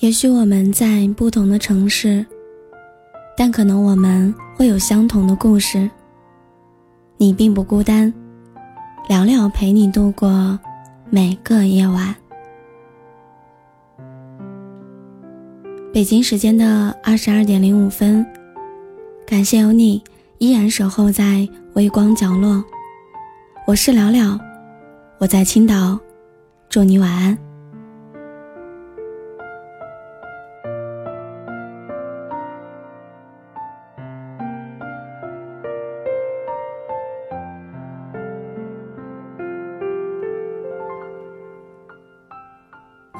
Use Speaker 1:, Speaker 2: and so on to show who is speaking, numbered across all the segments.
Speaker 1: 也许我们在不同的城市，但可能我们会有相同的故事。你并不孤单，聊聊陪你度过每个夜晚。北京时间的二十二点零五分，感谢有你依然守候在微光角落。我是聊聊，我在青岛，祝你晚安。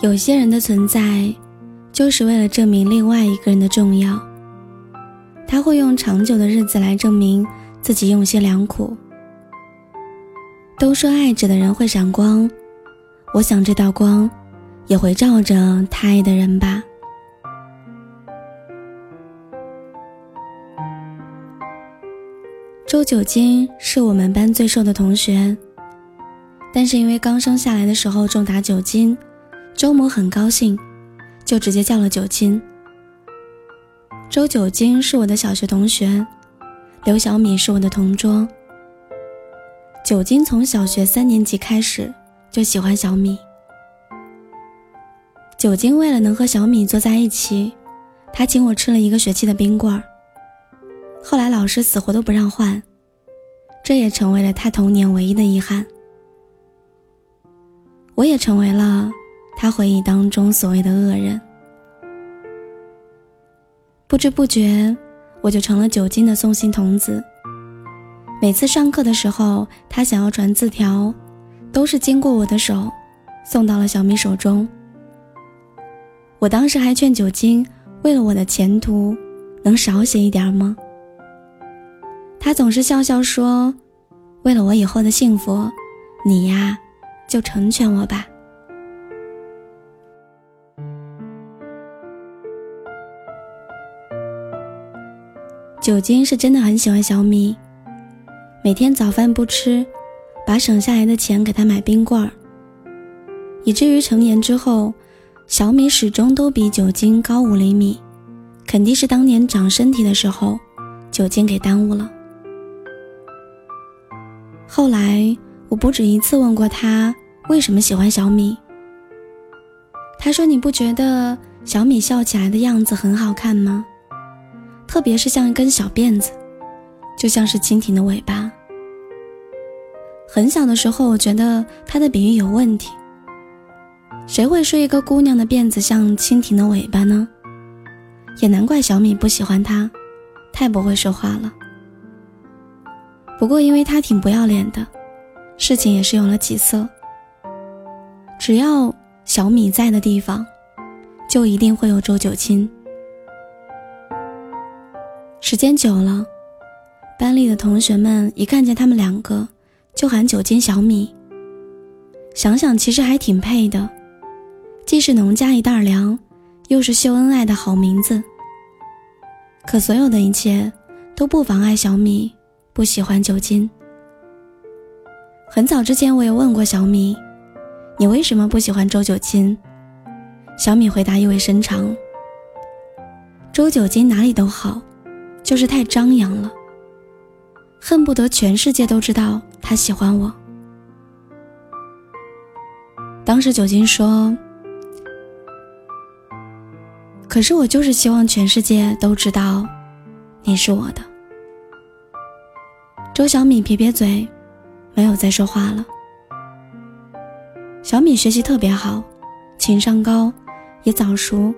Speaker 1: 有些人的存在，就是为了证明另外一个人的重要。他会用长久的日子来证明自己用心良苦。都说爱着的人会闪光，我想这道光，也会照着他爱的人吧。周九金是我们班最瘦的同学，但是因为刚生下来的时候重达九斤。周某很高兴，就直接叫了九金。周九金是我的小学同学，刘小米是我的同桌。九金从小学三年级开始就喜欢小米。九金为了能和小米坐在一起，他请我吃了一个学期的冰棍儿。后来老师死活都不让换，这也成为了他童年唯一的遗憾。我也成为了。他回忆当中所谓的恶人，不知不觉我就成了九金的送信童子。每次上课的时候，他想要传字条，都是经过我的手，送到了小米手中。我当时还劝九金，为了我的前途，能少写一点吗？他总是笑笑说：“为了我以后的幸福，你呀，就成全我吧。”酒精是真的很喜欢小米，每天早饭不吃，把省下来的钱给他买冰棍儿。以至于成年之后，小米始终都比酒精高五厘米，肯定是当年长身体的时候，酒精给耽误了。后来我不止一次问过他为什么喜欢小米，他说：“你不觉得小米笑起来的样子很好看吗？”特别是像一根小辫子，就像是蜻蜓的尾巴。很小的时候，我觉得他的比喻有问题。谁会说一个姑娘的辫子像蜻蜓的尾巴呢？也难怪小米不喜欢他，太不会说话了。不过因为他挺不要脸的，事情也是有了起色。只要小米在的地方，就一定会有周九清。时间久了，班里的同学们一看见他们两个，就喊九金小米。想想其实还挺配的，既是农家一袋粮，又是秀恩爱的好名字。可所有的一切都不妨碍小米不喜欢酒精。很早之前我也问过小米：“你为什么不喜欢周九金？”小米回答意味深长：“周九金哪里都好。”就是太张扬了，恨不得全世界都知道他喜欢我。当时九金说：“可是我就是希望全世界都知道你是我的。”周小米撇撇嘴，没有再说话了。小米学习特别好，情商高，也早熟，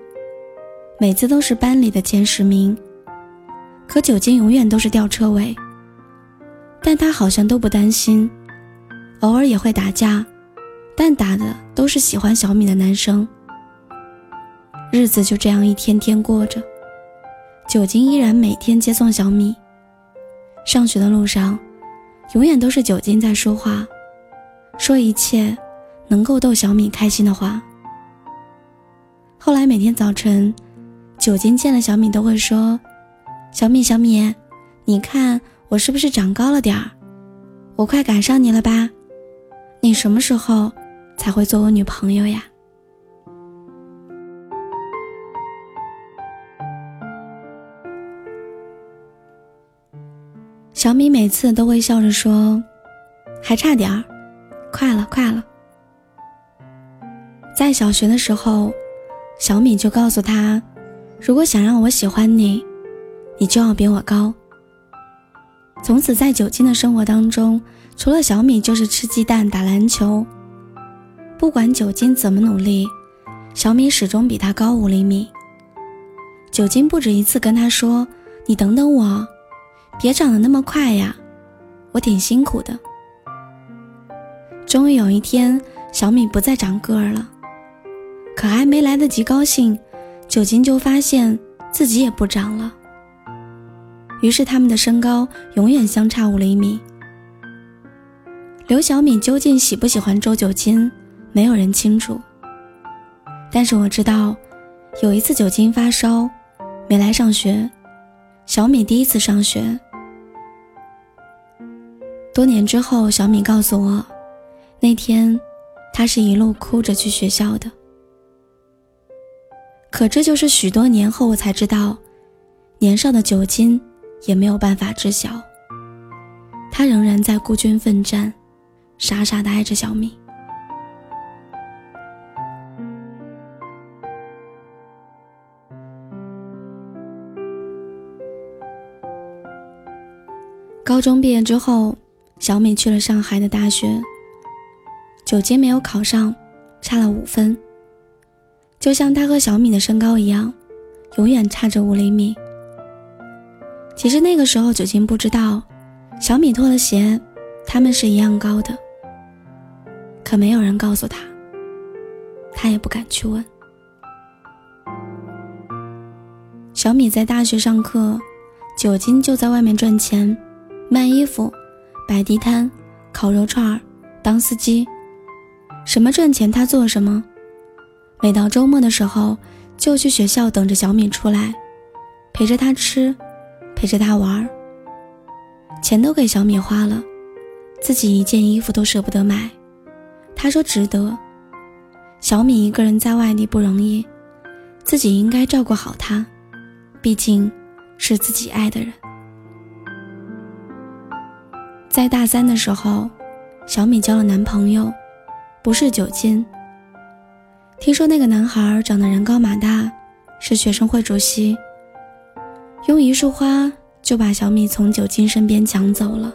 Speaker 1: 每次都是班里的前十名。可酒精永远都是吊车尾，但他好像都不担心，偶尔也会打架，但打的都是喜欢小米的男生。日子就这样一天天过着，酒精依然每天接送小米。上学的路上，永远都是酒精在说话，说一切能够逗小米开心的话。后来每天早晨，酒精见了小米都会说。小米小米你看我是不是长高了点儿？我快赶上你了吧？你什么时候才会做我女朋友呀？小米每次都会笑着说还差点儿快了快了。在小学的时候小米就告诉他如果想让我喜欢你你就要比我高。”从此，在酒精的生活当中，除了小米就是吃鸡蛋、打篮球。不管酒精怎么努力，小米始终比他高五厘米。酒精不止一次跟他说：“你等等我，别长得那么快呀，我挺辛苦的。”终于有一天，小米不再长个儿了，可还没来得及高兴，酒精就发现自己也不长了。于是他们的身高永远相差五厘米。刘小米究竟喜不喜欢周九金，没有人清楚。但是我知道，有一次九金发烧，没来上学。小米第一次上学。多年之后，小米告诉我，那天他是一路哭着去学校的。可这就是许多年后我才知道，年少的九金。也没有办法知晓，他仍然在孤军奋战，傻傻的爱着小米。高中毕业之后，小米去了上海的大学。九级没有考上，差了五分，就像他和小米的身高一样，永远差着五厘米。其实那个时候，酒精不知道，小米脱了鞋，他们是一样高的。可没有人告诉他，他也不敢去问。小米在大学上课，酒精就在外面赚钱，卖衣服、摆地摊、烤肉串儿、当司机，什么赚钱他做什么。每到周末的时候，就去学校等着小米出来，陪着他吃。陪着他玩儿，钱都给小米花了，自己一件衣服都舍不得买。他说值得。小米一个人在外地不容易，自己应该照顾好他，毕竟是自己爱的人。在大三的时候，小米交了男朋友，不是酒精。听说那个男孩长得人高马大，是学生会主席。用一束花就把小米从酒精身边抢走了。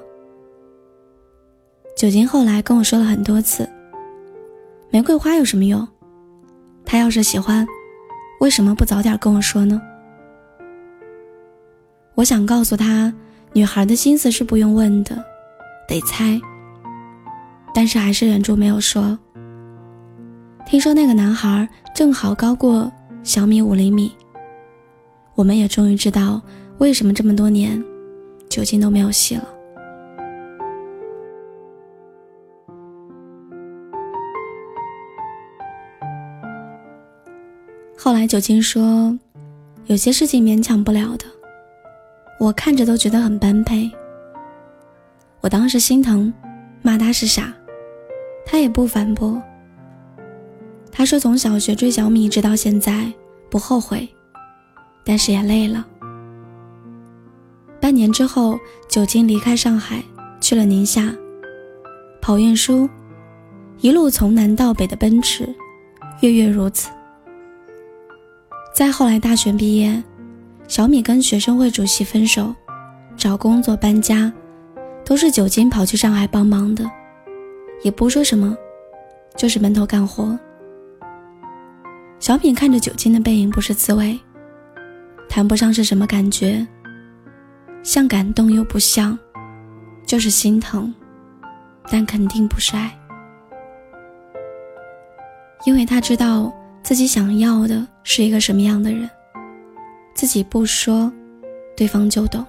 Speaker 1: 酒精后来跟我说了很多次：“玫瑰花有什么用？他要是喜欢，为什么不早点跟我说呢？”我想告诉他，女孩的心思是不用问的，得猜。但是还是忍住没有说。听说那个男孩正好高过小米五厘米。我们也终于知道为什么这么多年，酒精都没有戏了。后来酒精说，有些事情勉强不了的，我看着都觉得很般配。我当时心疼，骂他是傻，他也不反驳。他说从小学追小米一直到现在，不后悔。但是也累了。半年之后，酒精离开上海，去了宁夏，跑运输，一路从南到北的奔驰，月月如此。再后来，大学毕业，小米跟学生会主席分手，找工作搬家，都是酒精跑去上海帮忙的，也不说什么，就是闷头干活。小敏看着酒精的背影，不是滋味。谈不上是什么感觉，像感动又不像，就是心疼，但肯定不是爱，因为他知道自己想要的是一个什么样的人，自己不说，对方就懂。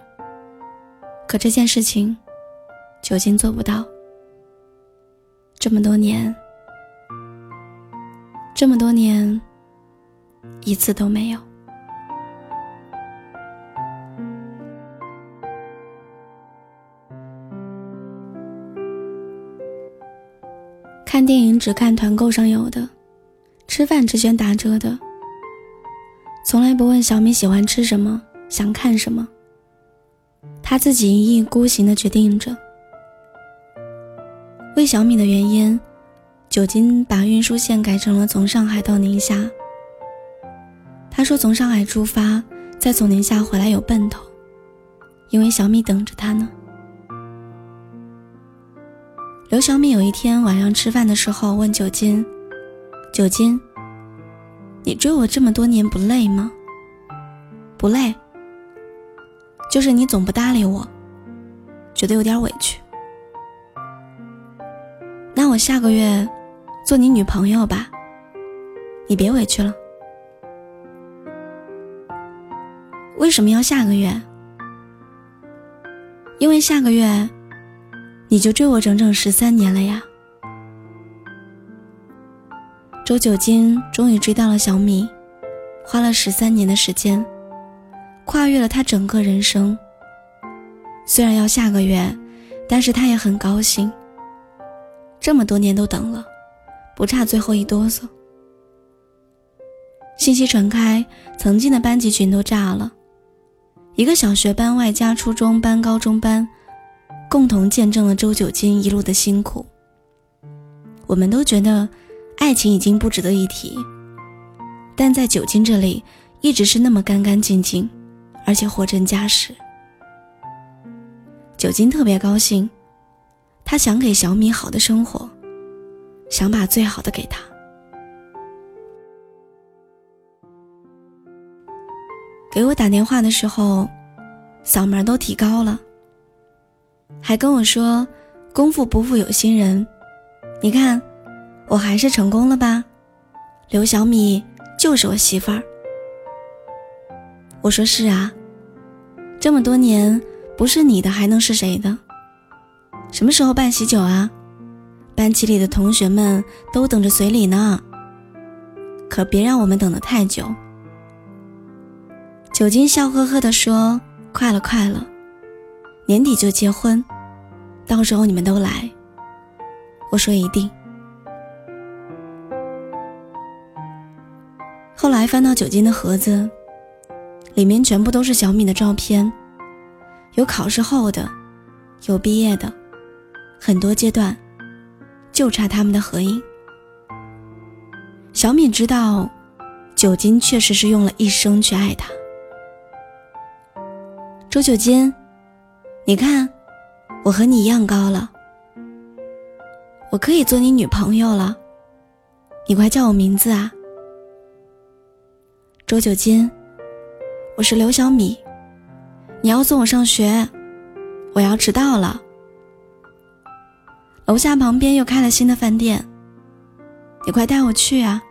Speaker 1: 可这件事情，酒精做不到。这么多年，这么多年，一次都没有。看电影只看团购上有的，吃饭只选打折的。从来不问小米喜欢吃什么，想看什么。他自己一意孤行的决定着。为小米的原因，酒精把运输线改成了从上海到宁夏。他说从上海出发，再从宁夏回来有奔头，因为小米等着他呢。刘小米有一天晚上吃饭的时候问酒精：“酒精，你追我这么多年不累吗？”“不累。”“就是你总不搭理我，觉得有点委屈。”“那我下个月做你女朋友吧，你别委屈了。”“为什么要下个月？”“因为下个月。”你就追我整整十三年了呀！周九金终于追到了小米，花了十三年的时间，跨越了他整个人生。虽然要下个月，但是他也很高兴。这么多年都等了，不差最后一哆嗦。信息传开，曾经的班级群都炸了，一个小学班外加初中班、高中班。共同见证了周九金一路的辛苦。我们都觉得，爱情已经不值得一提，但在九金这里，一直是那么干干净净，而且货真价实。九金特别高兴，他想给小米好的生活，想把最好的给他。给我打电话的时候，嗓门都提高了。还跟我说：“功夫不负有心人，你看，我还是成功了吧？刘小米就是我媳妇儿。”我说：“是啊，这么多年不是你的还能是谁的？什么时候办喜酒啊？班级里的同学们都等着随礼呢，可别让我们等得太久。”酒精笑呵呵地说：“快了，快了。”年底就结婚，到时候你们都来。我说一定。后来翻到酒精的盒子，里面全部都是小米的照片，有考试后的，有毕业的，很多阶段，就差他们的合影。小米知道，酒精确实是用了一生去爱他。周九金。你看，我和你一样高了，我可以做你女朋友了。你快叫我名字啊！周九金，我是刘小米，你要送我上学，我要迟到了。楼下旁边又开了新的饭店，你快带我去啊！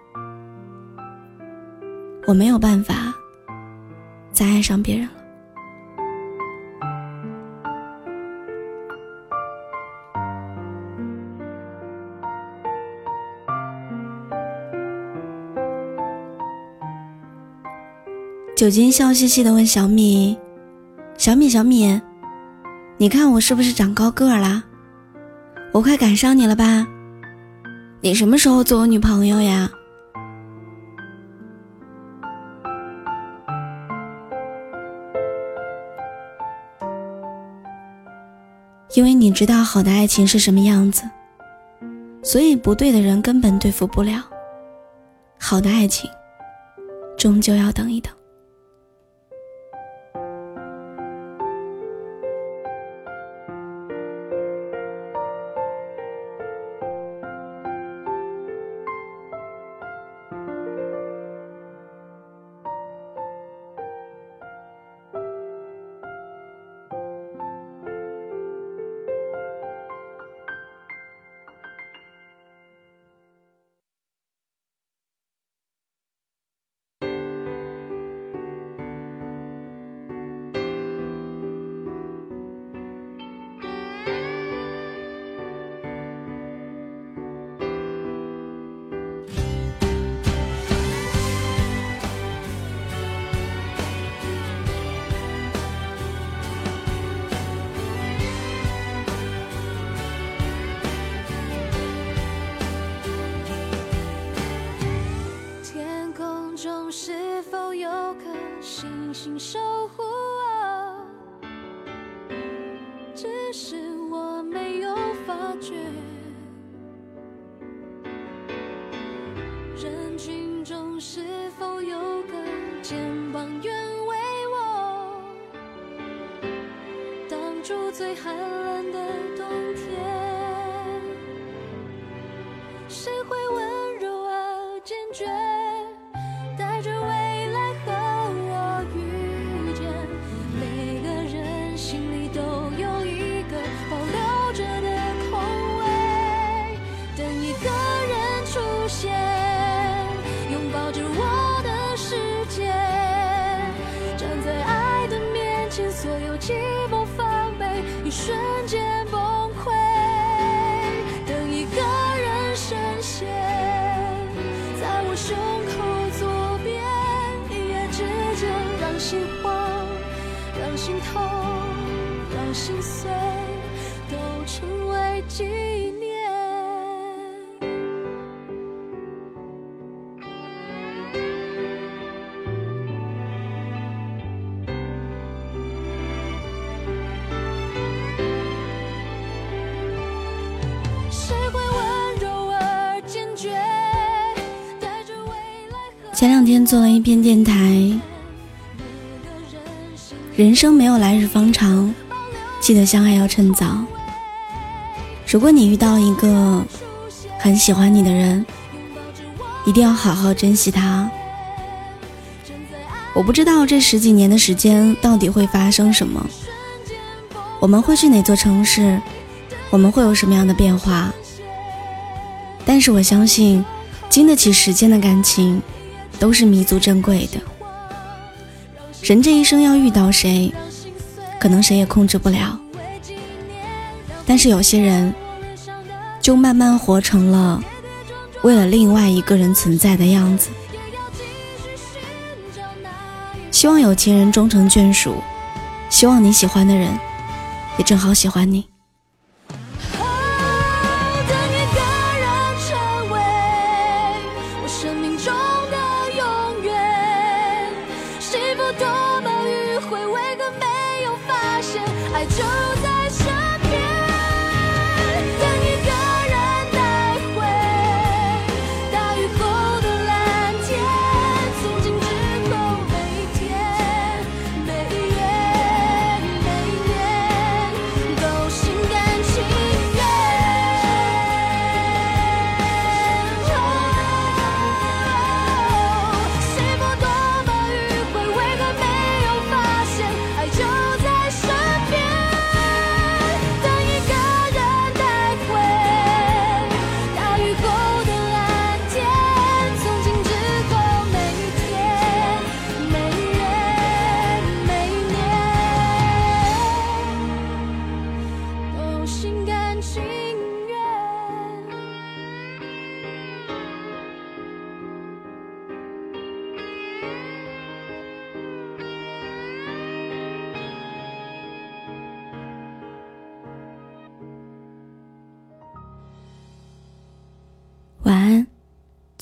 Speaker 1: 我没有办法再爱上别人了。酒精笑嘻嘻的问小米：“小米，小米，你看我是不是长高个儿啦？我快赶上你了吧？你什么时候做我女朋友呀？”因为你知道好的爱情是什么样子，所以不对的人根本对付不了。好的爱情，终究要等一等。
Speaker 2: 请守护我？只是我没有发觉。人群中是否有个肩膀愿为我挡住最寒冷的冬天？谁会温所有寂寞防备一瞬间崩溃，等一个人深陷在我胸口左边，一夜之间让心慌，让心痛，让心碎，都成为记忆。
Speaker 1: 前两天做了一篇电台，人生没有来日方长，记得相爱要趁早。如果你遇到一个很喜欢你的人，一定要好好珍惜他。我不知道这十几年的时间到底会发生什么，我们会去哪座城市，我们会有什么样的变化。但是我相信，经得起时间的感情，都是弥足珍贵的。人这一生要遇到谁，可能谁也控制不了。但是有些人，就慢慢活成了为了另外一个人存在的样子。希望有情人终成眷属，希望你喜欢的人也正好喜欢你。
Speaker 2: 爱就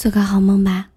Speaker 1: 做个好梦吧。